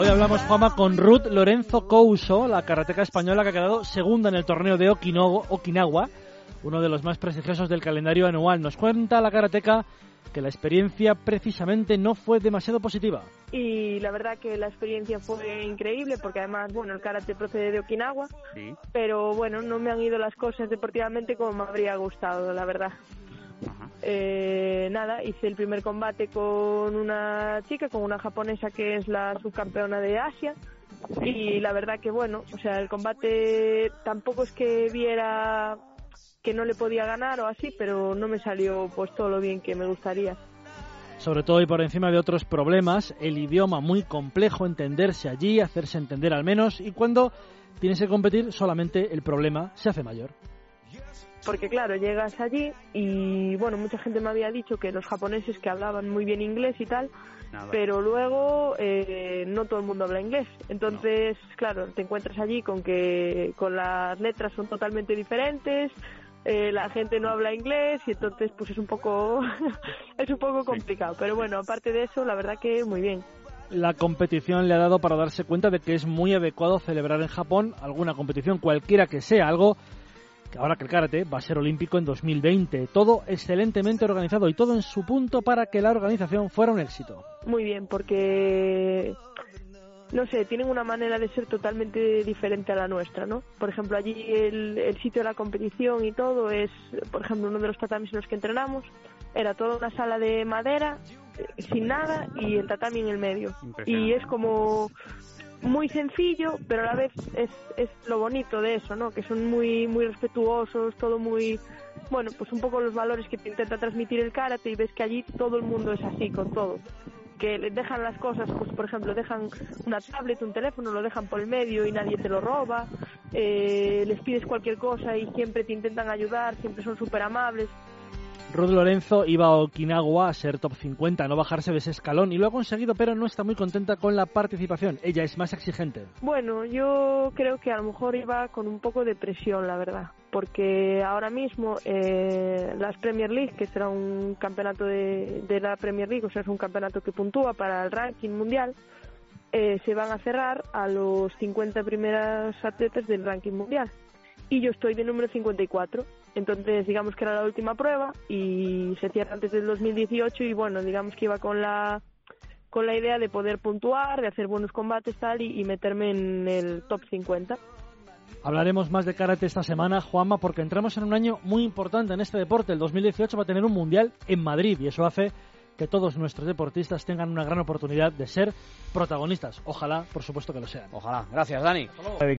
Hoy hablamos, Juama, con Ruth Lorenzo Couso, la karateca española que ha quedado segunda en el torneo de Okinawa, uno de los más prestigiosos del calendario anual. Nos cuenta la karateca que la experiencia precisamente no fue demasiado positiva. Y la verdad que la experiencia fue increíble porque además, bueno, el karate procede de Okinawa, pero bueno, no me han ido las cosas deportivamente como me habría gustado, la verdad. Eh, nada, hice el primer combate con una chica, con una japonesa que es la subcampeona de Asia. Y la verdad que bueno, o sea, el combate tampoco es que viera que no le podía ganar o así, pero no me salió pues todo lo bien que me gustaría. Sobre todo y por encima de otros problemas, el idioma muy complejo, entenderse allí, hacerse entender al menos, y cuando tienes que competir solamente el problema se hace mayor porque claro, llegas allí y bueno, mucha gente me había dicho que los japoneses que hablaban muy bien inglés y tal, pero luego eh, no todo el mundo habla inglés. Entonces, claro, te encuentras allí con que con las letras son totalmente diferentes, eh, la gente no habla inglés y entonces pues es un poco es un poco complicado. Pero bueno, aparte de eso, la verdad que muy bien la competición le ha dado para darse cuenta de que es muy adecuado celebrar en Japón alguna competición, cualquiera que sea, algo ahora que el karate va a ser olímpico en 2020. Todo excelentemente organizado y todo en su punto para que la organización fuera un éxito. Muy bien, porque no sé, tienen una manera de ser totalmente diferente a la nuestra, ¿no? Por ejemplo, allí el, sitio de la competición y todo es, por ejemplo, uno de los tatamis en los que entrenamos, era toda una sala de madera, eh, sin nada, y el tatami en el medio. Y es como muy sencillo, pero a la vez es, es lo bonito de eso, ¿no? Que son muy, muy respetuosos, todo muy, bueno, pues un poco los valores que te intenta transmitir el karate y ves que allí todo el mundo es así, con todo. Que dejan las cosas, pues por ejemplo, dejan una tablet, un teléfono, lo dejan por el medio y nadie te lo roba, eh, les pides cualquier cosa y siempre te intentan ayudar, siempre son súper amables. Ruth Lorenzo iba a Okinawa a ser top 50, no bajarse de ese escalón y lo ha conseguido, pero no está muy contenta con la participación. Ella es más exigente. Bueno, yo creo que a lo mejor iba con un poco de presión, la verdad, porque ahora mismo eh, las Premier League, que será un campeonato de, la Premier League, o sea, es un campeonato que puntúa para el ranking mundial, eh, se van a cerrar a los 50 primeras atletas del ranking mundial. Y yo estoy de número 54 entonces, digamos que era la última prueba y se cierra antes del 2018 y bueno, digamos que iba con la con la idea de poder puntuar, de hacer buenos combates tal y, meterme en el top 50. Hablaremos más de karate esta semana, Juanma, porque entramos en un año muy importante en este deporte. El 2018 va a tener un mundial en Madrid y eso hace que todos nuestros deportistas tengan una gran oportunidad de ser protagonistas. Ojalá, por supuesto que lo sean. Ojalá. Gracias, Dani.